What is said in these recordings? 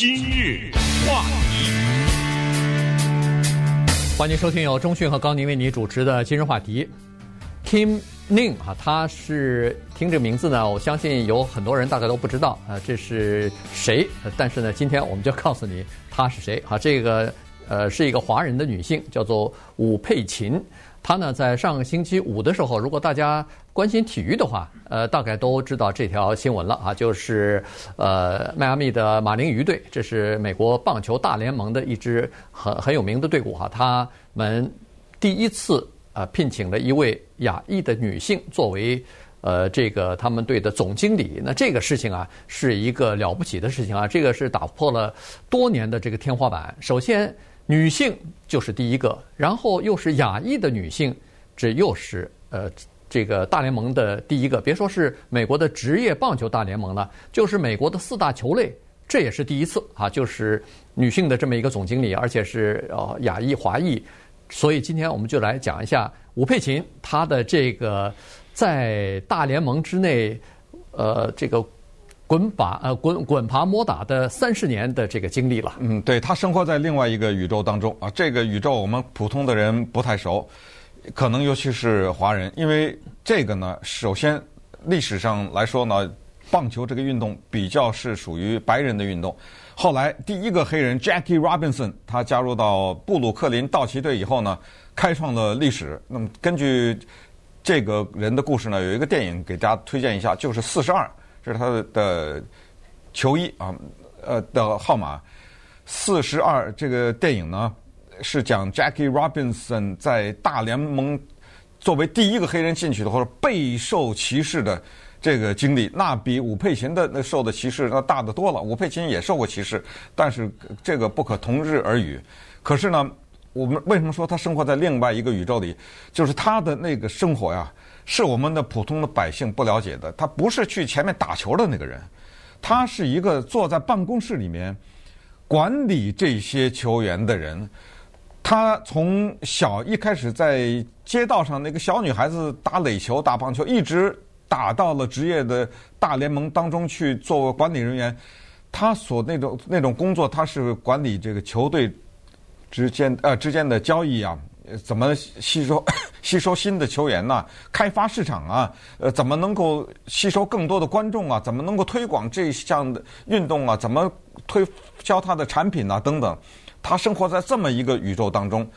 今日话题，欢迎收听由钟讯和高宁为你主持的今日话题。Kim Ning 啊，他是听这个名字呢，我相信有很多人大概都不知道啊，这是谁？但是呢，今天我们就告诉你他是谁啊。这个呃是一个华人的女性，叫做伍佩琴。她呢，在上个星期五的时候，如果大家关心体育的话，呃，大概都知道这条新闻了啊，就是呃，迈阿密的马林鱼队，这是美国棒球大联盟的一支很很有名的队伍哈，他们第一次呃聘请了一位亚裔的女性作为呃这个他们队的总经理，那这个事情啊是一个了不起的事情啊，这个是打破了多年的这个天花板。首先。女性就是第一个，然后又是亚裔的女性，这又是呃这个大联盟的第一个。别说是美国的职业棒球大联盟了，就是美国的四大球类，这也是第一次啊，就是女性的这么一个总经理，而且是呃亚裔华裔。所以今天我们就来讲一下吴佩琴她的这个在大联盟之内，呃这个。滚把呃滚滚爬摸打的三十年的这个经历了。嗯，对，他生活在另外一个宇宙当中啊，这个宇宙我们普通的人不太熟，可能尤其是华人，因为这个呢，首先历史上来说呢，棒球这个运动比较是属于白人的运动。后来第一个黑人 Jackie Robinson 他加入到布鲁克林道奇队以后呢，开创了历史。那么根据这个人的故事呢，有一个电影给大家推荐一下，就是四十二。这是他的球衣啊，呃的号码四十二。这个电影呢是讲 Jackie Robinson 在大联盟作为第一个黑人进去的，或者备受歧视的这个经历。那比伍佩琴的那受的歧视那大得多了。伍佩琴也受过歧视，但是这个不可同日而语。可是呢，我们为什么说他生活在另外一个宇宙里？就是他的那个生活呀。是我们的普通的百姓不了解的。他不是去前面打球的那个人，他是一个坐在办公室里面管理这些球员的人。他从小一开始在街道上那个小女孩子打垒球、打棒球，一直打到了职业的大联盟当中去做管理人员。他所那种那种工作，他是管理这个球队之间呃之间的交易啊。怎么吸收 吸收新的球员呢？开发市场啊，呃，怎么能够吸收更多的观众啊？怎么能够推广这项的运动啊？怎么推销他的产品啊？等等，他生活在这么一个宇宙当中，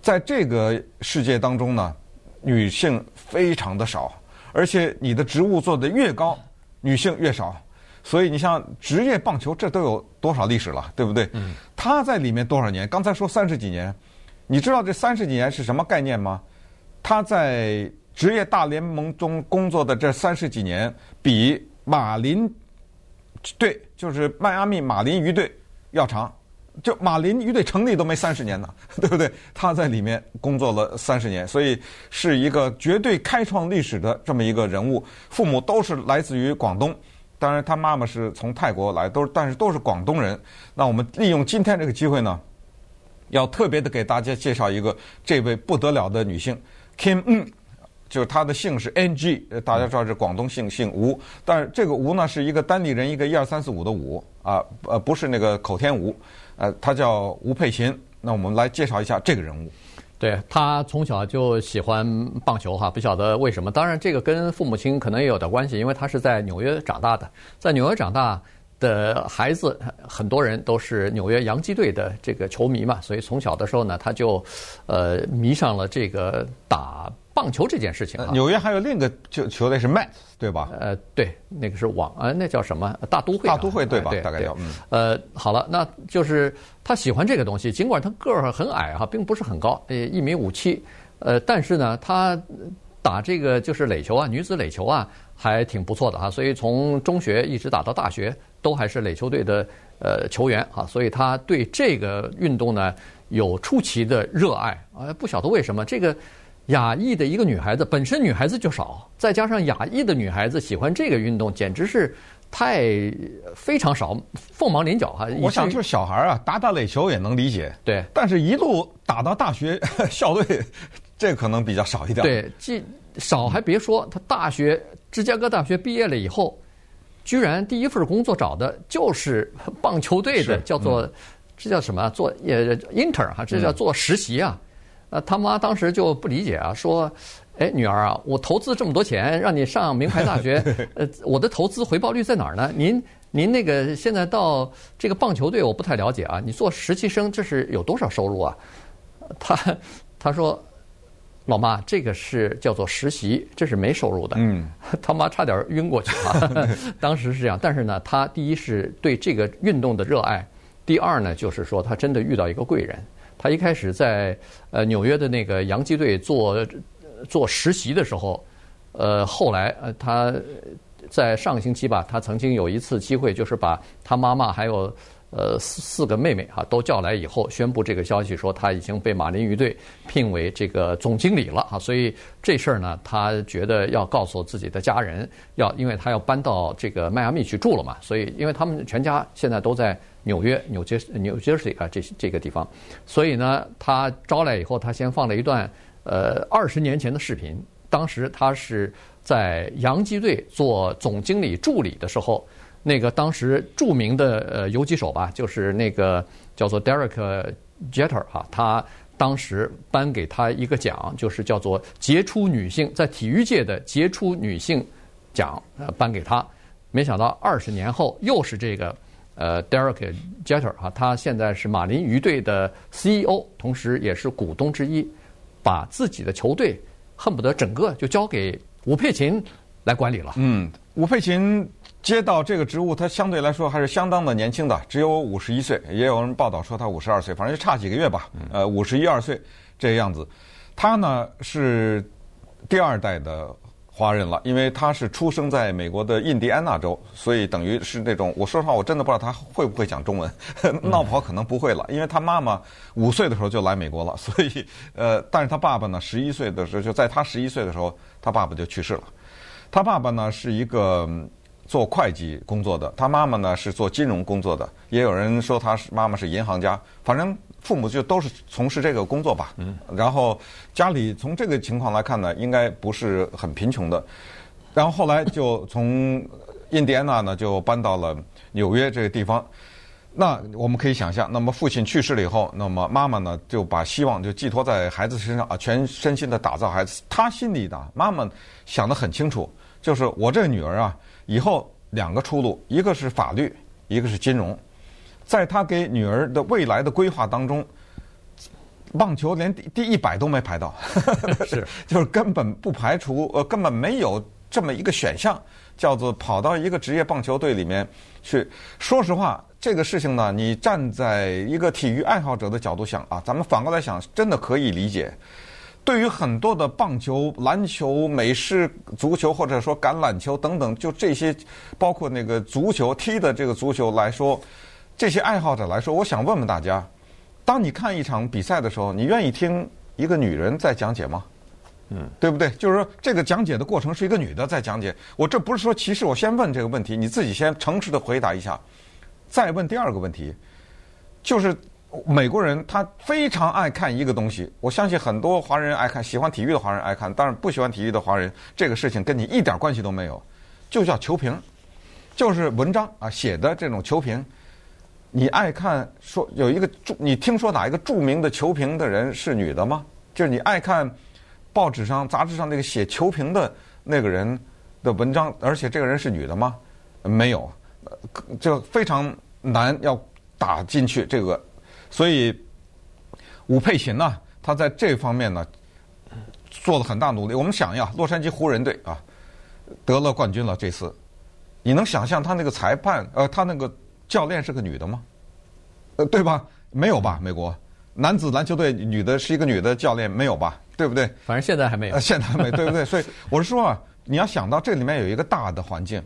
在这个世界当中呢，女性非常的少，而且你的职务做得越高，女性越少。所以你像职业棒球，这都有多少历史了，对不对？嗯。他在里面多少年？刚才说三十几年。你知道这三十几年是什么概念吗？他在职业大联盟中工作的这三十几年，比马林队，就是迈阿密马林鱼队要长。就马林鱼队成立都没三十年呢，对不对？他在里面工作了三十年，所以是一个绝对开创历史的这么一个人物。父母都是来自于广东，当然他妈妈是从泰国来，都但是都是广东人。那我们利用今天这个机会呢，要特别的给大家介绍一个这位不得了的女性，Kim Ng，就是她的姓是 Ng，大家知道是广东姓姓吴，但是这个吴呢是一个单立人，一个一二三四五的五啊，呃不是那个口天吴，呃，他叫吴佩琴。那我们来介绍一下这个人物。对，他从小就喜欢棒球哈，不晓得为什么。当然这个跟父母亲可能也有点关系，因为他是在纽约长大的，在纽约长大。的孩子很多人都是纽约洋基队的这个球迷嘛，所以从小的时候呢，他就呃迷上了这个打棒球这件事情啊。纽约还有另一个球球队是 Mets 对吧？呃，对，那个是网啊，那叫什么大都会？大都会对吧？对，大概叫嗯。呃，好了，那就是他喜欢这个东西，尽管他个儿很矮哈，并不是很高，呃，一米五七，呃，但是呢，他打这个就是垒球啊，女子垒球啊，还挺不错的哈，所以从中学一直打到大学。都还是垒球队的呃球员啊，所以他对这个运动呢有出奇的热爱啊。不晓得为什么，这个亚裔的一个女孩子，本身女孩子就少，再加上亚裔的女孩子喜欢这个运动，简直是太非常少，凤毛麟角哈。我想就是小孩啊，打打垒球也能理解，对，但是一路打到大学 校队，这可能比较少一点。对，既少还别说，他大学芝加哥大学毕业了以后。居然第一份工作找的就是棒球队的，叫做这叫什么？做也 intern 哈，这叫做实习啊。呃，他妈当时就不理解啊，说：“哎，女儿啊，我投资这么多钱让你上名牌大学，呃，我的投资回报率在哪儿呢？您您那个现在到这个棒球队，我不太了解啊。你做实习生这是有多少收入啊？”他他说。老妈，这个是叫做实习，这是没收入的。嗯，他妈差点晕过去了。当时是这样，但是呢，他第一是对这个运动的热爱，第二呢，就是说他真的遇到一个贵人。他一开始在呃纽约的那个洋基队做做实习的时候，呃，后来呃他在上个星期吧，他曾经有一次机会，就是把他妈妈还有。呃，四四个妹妹哈都叫来以后，宣布这个消息，说他已经被马林鱼队聘为这个总经理了哈。所以这事儿呢，他觉得要告诉自己的家人，要因为他要搬到这个迈阿密去住了嘛。所以，因为他们全家现在都在纽约、纽约、纽约市啊这这个地方，所以呢，他招来以后，他先放了一段呃二十年前的视频。当时他是在洋基队做总经理助理的时候。那个当时著名的呃游击手吧，就是那个叫做 Derek Jeter 哈，他当时颁给他一个奖，就是叫做杰出女性在体育界的杰出女性奖，呃，颁给他。没想到二十年后又是这个呃 Derek Jeter 哈，他现在是马林鱼队的 CEO，同时也是股东之一，把自己的球队恨不得整个就交给吴佩琴来管理了。嗯，吴佩琴。接到这个职务，他相对来说还是相当的年轻的，只有五十一岁。也有人报道说他五十二岁，反正就差几个月吧。呃，五十一二岁这个样子。他呢是第二代的华人了，因为他是出生在美国的印第安纳州，所以等于是那种。我说实话，我真的不知道他会不会讲中文，闹跑可能不会了，因为他妈妈五岁的时候就来美国了，所以呃，但是他爸爸呢，十一岁的时候就在他十一岁的时候，他爸爸就去世了。他爸爸呢是一个。做会计工作的，他妈妈呢是做金融工作的，也有人说他是妈妈是银行家，反正父母就都是从事这个工作吧。嗯。然后家里从这个情况来看呢，应该不是很贫穷的。然后后来就从印第安纳呢就搬到了纽约这个地方。那我们可以想象，那么父亲去世了以后，那么妈妈呢就把希望就寄托在孩子身上啊，全身心的打造孩子。他心里的妈妈想得很清楚，就是我这个女儿啊。以后两个出路，一个是法律，一个是金融。在他给女儿的未来的规划当中，棒球连第第一百都没排到，是 就是根本不排除，呃，根本没有这么一个选项，叫做跑到一个职业棒球队里面去。说实话，这个事情呢，你站在一个体育爱好者的角度想啊，咱们反过来想，真的可以理解。对于很多的棒球、篮球、美式足球或者说橄榄球等等，就这些，包括那个足球踢的这个足球来说，这些爱好者来说，我想问问大家：当你看一场比赛的时候，你愿意听一个女人在讲解吗？嗯，对不对？就是说，这个讲解的过程是一个女的在讲解。我这不是说歧视，我先问这个问题，你自己先诚实的回答一下。再问第二个问题，就是。美国人他非常爱看一个东西，我相信很多华人爱看，喜欢体育的华人爱看，当然不喜欢体育的华人，这个事情跟你一点关系都没有，就叫球评，就是文章啊写的这种球评。你爱看说有一个著，你听说哪一个著名的球评的人是女的吗？就是你爱看报纸上、杂志上那个写球评的那个人的文章，而且这个人是女的吗？没有，就非常难要打进去这个。所以，武佩琴呢，他在这方面呢做了很大努力。我们想呀，洛杉矶湖人队啊得了冠军了这次，你能想象他那个裁判呃，他那个教练是个女的吗？呃，对吧？没有吧？美国男子篮球队女的是一个女的教练没有吧？对不对？反正现在还没有。呃，现在还没，对不对？所以我是说啊，你要想到这里面有一个大的环境，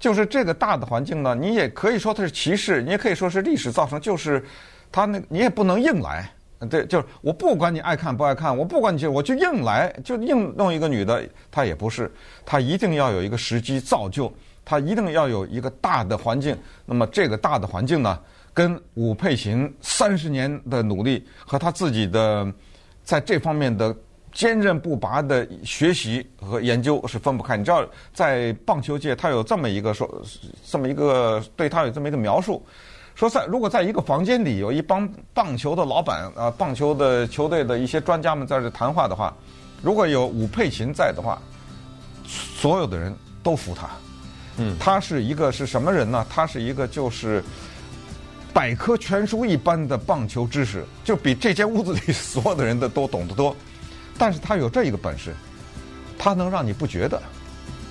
就是这个大的环境呢，你也可以说它是歧视，你也可以说是历史造成，就是。他那，你也不能硬来，对，就是我不管你爱看不爱看，我不管你就我就硬来，就硬弄一个女的，他也不是，他一定要有一个时机造就，他一定要有一个大的环境。那么这个大的环境呢，跟武佩琴三十年的努力和他自己的在这方面的坚韧不拔的学习和研究是分不开。你知道，在棒球界，他有这么一个说，这么一个对他有这么一个描述，说在如果在一个房间里有一帮棒球的老板啊，棒球的球队的一些专家们在这谈话的话，如果有武佩琴在的话，所有的人都服他。嗯，他是一个是什么人呢？他是一个就是。百科全书一般的棒球知识，就比这间屋子里所有的人的都懂得多。但是他有这一个本事，他能让你不觉得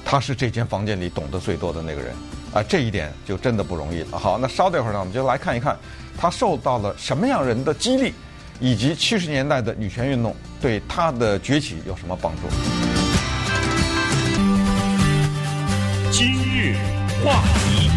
他是这间房间里懂得最多的那个人啊！这一点就真的不容易了。好，那稍等一会儿呢，我们就来看一看她受到了什么样人的激励，以及七十年代的女权运动对她的崛起有什么帮助。今日话题。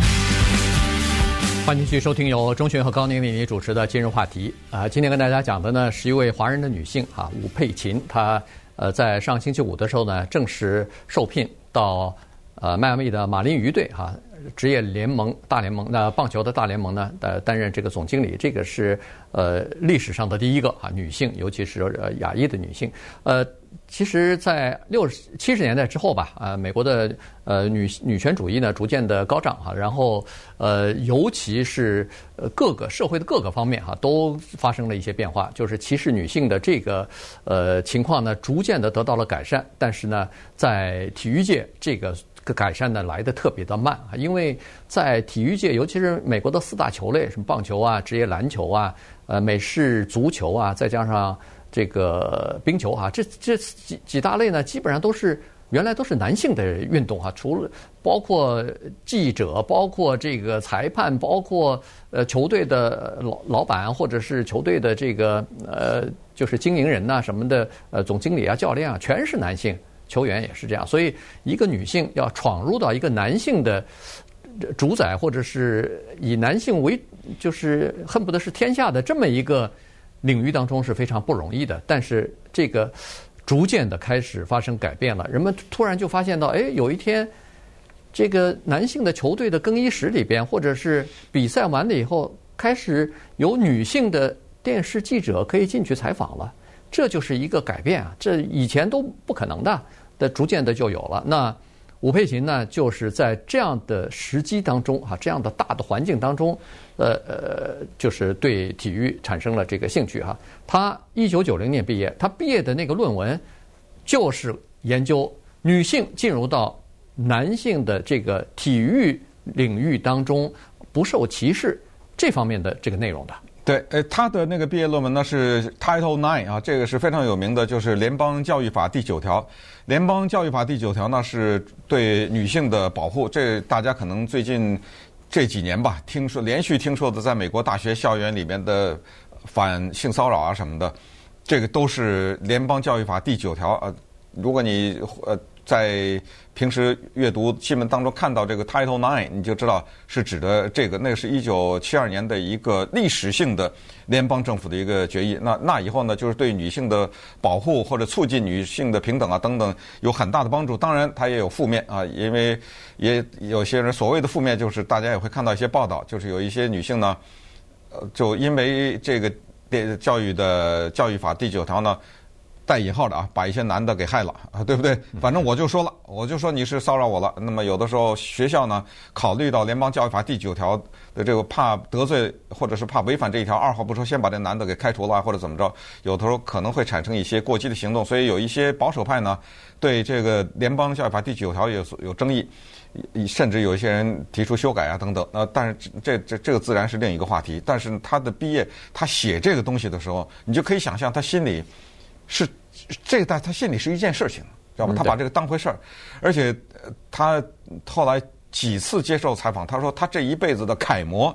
欢迎继续收听由钟迅和高宁为你主持的今日话题啊，今天跟大家讲的呢是一位华人的女性啊，吴佩琴，她呃在上星期五的时候呢正式受聘到呃迈阿密的马林鱼队哈职业联盟大联盟那棒球的大联盟呢呃担任这个总经理，这个是呃历史上的第一个啊女性，尤其是呃亚裔的女性呃。其实，在六十七十年代之后吧，啊，美国的呃女女权主义呢逐渐的高涨哈，然后呃，尤其是呃各个社会的各个方面哈，都发生了一些变化，就是歧视女性的这个呃情况呢，逐渐的得到了改善。但是呢，在体育界，这个改善呢来的特别的慢啊，因为在体育界，尤其是美国的四大球类，什么棒球啊、职业篮球啊、呃美式足球啊，再加上。这个冰球啊，这这几几大类呢，基本上都是原来都是男性的运动哈，除了包括记者，包括这个裁判，包括呃球队的老老板或者是球队的这个呃就是经营人呐什么的呃总经理啊教练啊，全是男性球员也是这样，所以一个女性要闯入到一个男性的主宰或者是以男性为就是恨不得是天下的这么一个。领域当中是非常不容易的，但是这个逐渐的开始发生改变了。人们突然就发现到，哎，有一天，这个男性的球队的更衣室里边，或者是比赛完了以后，开始有女性的电视记者可以进去采访了。这就是一个改变啊！这以前都不可能的，的逐渐的就有了。那。伍佩琴呢，就是在这样的时机当中，哈，这样的大的环境当中，呃呃，就是对体育产生了这个兴趣哈。他一九九零年毕业，他毕业的那个论文就是研究女性进入到男性的这个体育领域当中不受歧视这方面的这个内容的。对，呃，他的那个毕业论文呢是 Title Nine 啊，这个是非常有名的，就是联邦教育法第九条。联邦教育法第九条呢是对女性的保护，这大家可能最近这几年吧，听说连续听说的，在美国大学校园里面的反性骚扰啊什么的，这个都是联邦教育法第九条。呃，如果你呃。在平时阅读新闻当中看到这个 Title Nine，你就知道是指的这个。那个是一九七二年的一个历史性的联邦政府的一个决议。那那以后呢，就是对女性的保护或者促进女性的平等啊等等有很大的帮助。当然，它也有负面啊，因为也有些人所谓的负面，就是大家也会看到一些报道，就是有一些女性呢，呃，就因为这个电教育的教育法第九条呢。带引号的啊，把一些男的给害了啊，对不对？反正我就说了，我就说你是骚扰我了。那么有的时候学校呢，考虑到联邦教育法第九条的这个怕得罪或者是怕违反这一条，二话不说先把这男的给开除了或者怎么着，有的时候可能会产生一些过激的行动。所以有一些保守派呢，对这个联邦教育法第九条有有争议，甚至有一些人提出修改啊等等。那但是这这这个自然是另一个话题。但是他的毕业，他写这个东西的时候，你就可以想象他心里是。这个在他心里是一件事情，知道吗？他把这个当回事儿，而且他后来几次接受采访，他说他这一辈子的楷模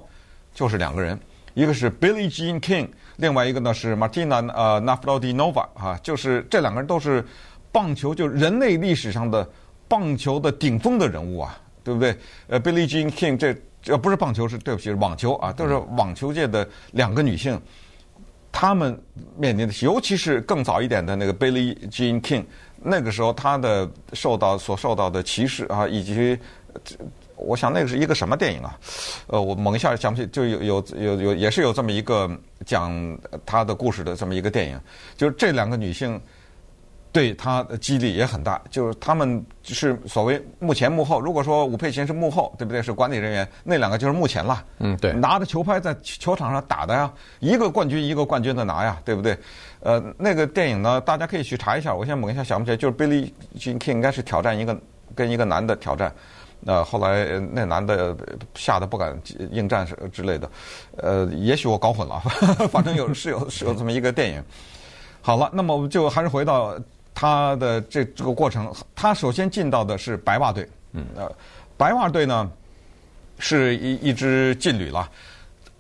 就是两个人，一个是 Billie Jean King，另外一个呢是 Martina 呃 Navratilova 啊，就是这两个人都是棒球就人类历史上的棒球的顶峰的人物啊，对不对？呃，Billie Jean King 这呃不是棒球，是对不起，是网球啊，都是网球界的两个女性。他们面临的，尤其是更早一点的那个 Billie Jean King，那个时候他的受到所受到的歧视啊，以及我想那个是一个什么电影啊？呃，我猛一下想不起，就有有有有也是有这么一个讲他的故事的这么一个电影，就是这两个女性对他的激励也很大。就是他们是所谓幕前幕后。如果说武佩琴是幕后，对不对？是管理人员，那两个就是幕前了。嗯，对，拿着球拍在球场上打的呀，一个冠军一个冠军的拿呀，对不对？呃，那个电影呢，大家可以去查一下。我现在猛一下想不起来，就是 Billie Jean King 应该是挑战一个跟一个男的挑战。那、呃、后来那男的吓得不敢应战是之类的，呃，也许我搞混了，反正有是有是有这么一个电影。好了，那么我们就还是回到他的这这个过程。他首先进到的是白袜队，嗯，呃，白袜队呢是一一支劲旅了。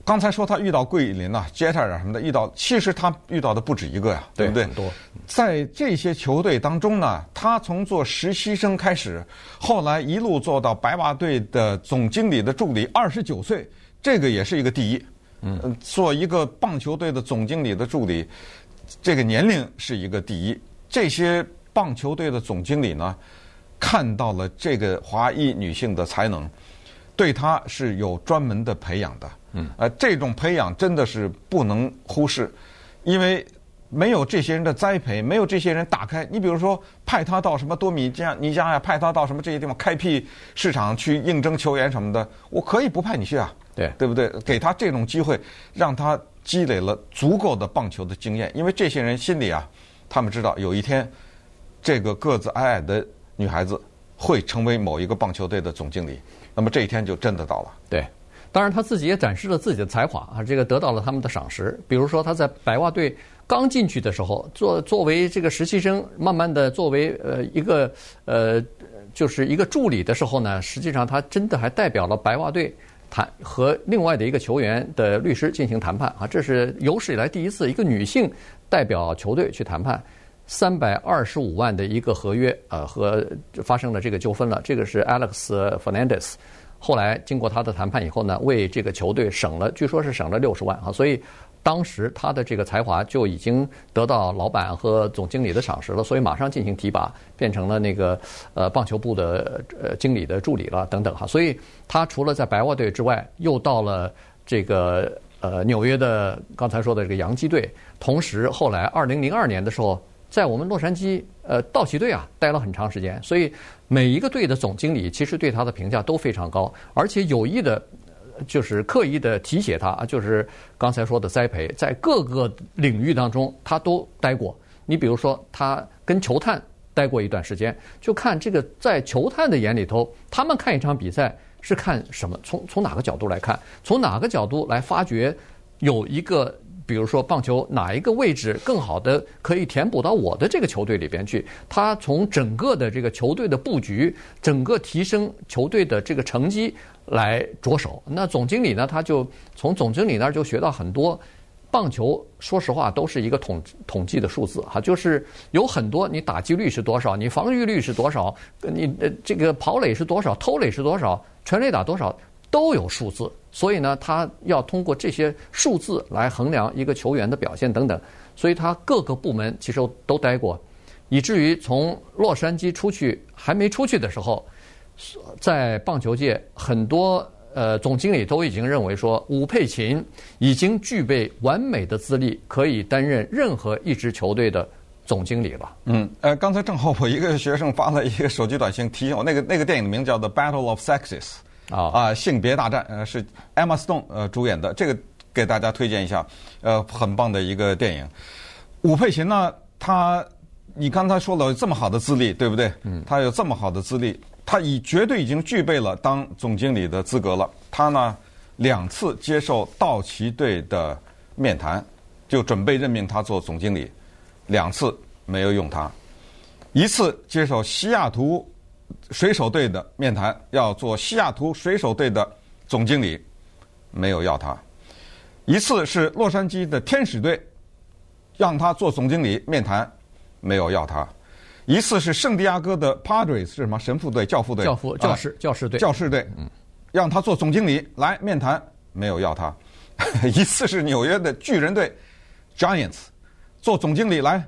刚才说他遇到桂林啊、杰特尔什么的，遇到其实他遇到的不止一个呀，对不对？很多。在这些球队当中呢，他从做实习生开始，后来一路做到白袜队的总经理的助理，二十九岁，这个也是一个第一。嗯，做一个棒球队的总经理的助理，这个年龄是一个第一。这些棒球队的总经理呢，看到了这个华裔女性的才能，对她是有专门的培养的。嗯，呃，这种培养真的是不能忽视，因为没有这些人的栽培，没有这些人打开。你比如说，派他到什么多米加尼加呀，派他到什么这些地方开辟市场去应征球员什么的，我可以不派你去啊，对对不对？给他这种机会，让他积累了足够的棒球的经验，因为这些人心里啊，他们知道有一天，这个个子矮矮的女孩子会成为某一个棒球队的总经理，那么这一天就真的到了，对。当然，他自己也展示了自己的才华啊，这个得到了他们的赏识。比如说，他在白袜队刚进去的时候，作作为这个实习生，慢慢的作为呃一个呃就是一个助理的时候呢，实际上他真的还代表了白袜队谈和另外的一个球员的律师进行谈判啊，这是有史以来第一次一个女性代表球队去谈判三百二十五万的一个合约呃，和发生了这个纠纷了。这个是 Alex Fernandez。后来经过他的谈判以后呢，为这个球队省了，据说是省了六十万啊，所以当时他的这个才华就已经得到老板和总经理的赏识了，所以马上进行提拔，变成了那个呃棒球部的呃经理的助理了等等哈。所以他除了在白袜队之外，又到了这个呃纽约的刚才说的这个洋基队，同时后来二零零二年的时候。在我们洛杉矶，呃，道奇队啊，待了很长时间，所以每一个队的总经理其实对他的评价都非常高，而且有意的，就是刻意的提携他，就是刚才说的栽培，在各个领域当中他都待过。你比如说，他跟球探待过一段时间，就看这个在球探的眼里头，他们看一场比赛是看什么？从从哪个角度来看？从哪个角度来发掘有一个？比如说棒球哪一个位置更好的可以填补到我的这个球队里边去？他从整个的这个球队的布局，整个提升球队的这个成绩来着手。那总经理呢，他就从总经理那儿就学到很多。棒球说实话都是一个统统计的数字哈，就是有很多你打击率是多少，你防御率是多少，你呃这个跑垒是多少，偷垒是多少，全垒打多少。都有数字，所以呢，他要通过这些数字来衡量一个球员的表现等等，所以他各个部门其实都待过，以至于从洛杉矶出去还没出去的时候，在棒球界很多呃总经理都已经认为说，武佩琴已经具备完美的资历，可以担任任何一支球队的总经理了。嗯，呃，刚才正好我一个学生发了一个手机短信提醒我，那个那个电影的名字叫《The Battle of Sexes》。啊啊！性别大战，呃，是 Emma Stone 呃主演的，这个给大家推荐一下，呃，很棒的一个电影。伍佩琴呢，他你刚才说了这么好的资历，对不对？嗯。他有这么好的资历，他已绝对已经具备了当总经理的资格了。他呢，两次接受道奇队的面谈，就准备任命他做总经理，两次没有用他，一次接受西雅图。水手队的面谈要做西雅图水手队的总经理，没有要他。一次是洛杉矶的天使队，让他做总经理面谈，没有要他。一次是圣地亚哥的 Padres 是什么神父队、教父队、教父、教士、教师队、教士队，嗯，让他做总经理来面谈，没有要他。一次是纽约的巨人队 Giants 做总经理来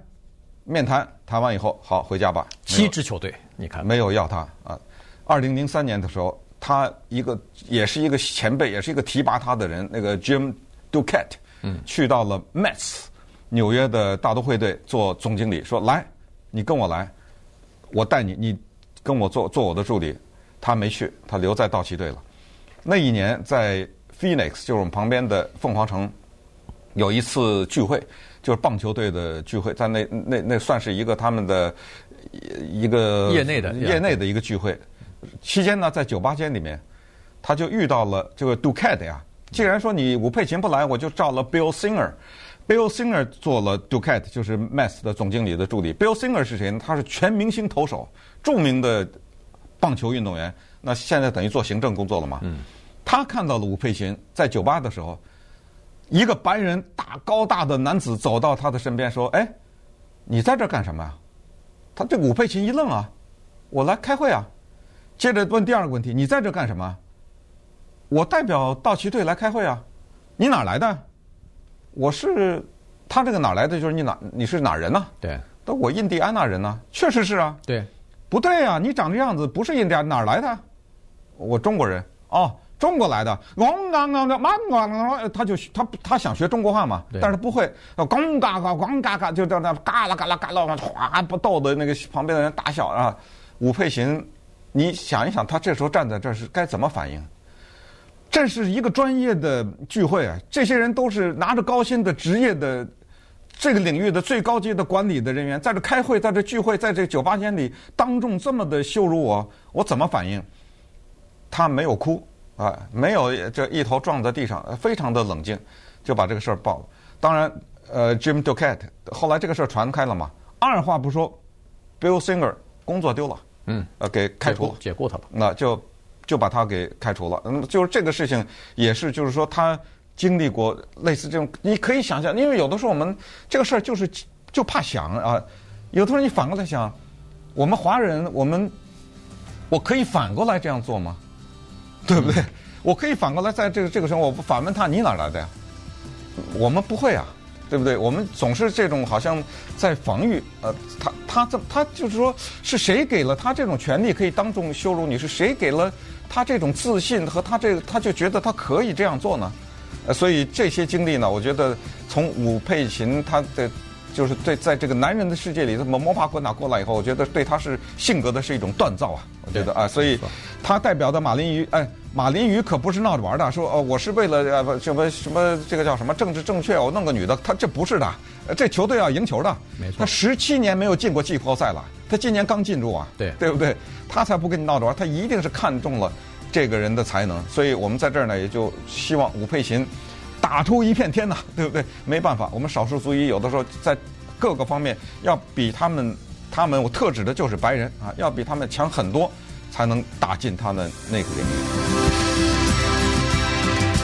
面谈，谈完以后好回家吧。七支球队。你看，没有要他啊！二零零三年的时候，他一个也是一个前辈，也是一个提拔他的人，那个 Jim Duquette，嗯，去到了 Mets，纽约的大都会队做总经理，说来你跟我来，我带你，你跟我做做我的助理。他没去，他留在道奇队了。那一年在 Phoenix，就是我们旁边的凤凰城，有一次聚会，就是棒球队的聚会，在那那那算是一个他们的一个业内的业内的一个聚会。期间呢，在酒吧间里面，他就遇到了这个 Duquette 呀。既然说你吴佩琴不来，我就找了 Bill Singer。Bill Singer 做了 Duquette，就是 Mess 的总经理的助理。Bill Singer 是谁呢？他是全明星投手，著名的棒球运动员。那现在等于做行政工作了嘛？嗯。他看到了吴佩琴在酒吧的时候，一个白人大高大的男子走到他的身边说：“哎，你在这干什么呀？”他这吴佩琴一愣啊，我来开会啊。接着问第二个问题：“你在这干什么？”我代表道奇队来开会啊。你哪来的？我是他这个哪来的？就是你哪你是哪人呢？对，那我印第安纳人呢？确实是啊。对，不对啊，你长这样子不是印第安哪儿来的？我中国人哦，中国来的。咣当当的，咣咣他就他他想学中国话嘛，但是不会。咣嘎嘎咣嘎嘎，就在那嘎啦嘎啦嘎啦，哗不逗的那个旁边的人大笑啊。武佩琴，你想一想，他这时候站在这是该怎么反应？这是一个专业的聚会啊！这些人都是拿着高薪的职业的这个领域的最高级的管理的人员，在这开会，在这聚会，在这酒吧间里当众这么的羞辱我，我怎么反应？他没有哭啊，没有这一头撞在地上，非常的冷静，就把这个事儿报了。当然，呃，Jim Duquette 后来这个事儿传开了嘛，二话不说，Bill Singer 工作丢了，嗯，呃，给开除了，解雇他了，那就。就把他给开除了。那么就是这个事情，也是就是说他经历过类似这种，你可以想象，因为有的时候我们这个事儿就是就怕想啊。有的时候你反过来想，我们华人，我们我可以反过来这样做吗？对不对？我可以反过来在这个这个时候，我不反问他，你哪来的呀？我们不会啊，对不对？我们总是这种好像在防御。呃，他他这他就是说，是谁给了他这种权利，可以当众羞辱你？是谁给了？他这种自信和他这个，他就觉得他可以这样做呢，呃，所以这些经历呢，我觉得从武佩琴他的就是对在这个男人的世界里这么摸爬滚打过来以后，我觉得对他是性格的是一种锻造啊，我觉得啊，所以他代表的马林鱼，哎，马林鱼可不是闹着玩的，说哦，我是为了呃什么什么这个叫什么政治正确，我弄个女的，他这不是的，这球队要赢球的，没错，他十七年没有进过季后赛了。他今年刚进入啊，对对不对？他才不跟你闹着玩，他一定是看中了这个人的才能，所以我们在这儿呢，也就希望吴佩琴打出一片天呐，对不对？没办法，我们少数族裔有的时候在各个方面要比他们，他们我特指的就是白人啊，要比他们强很多，才能打进他们那个领域。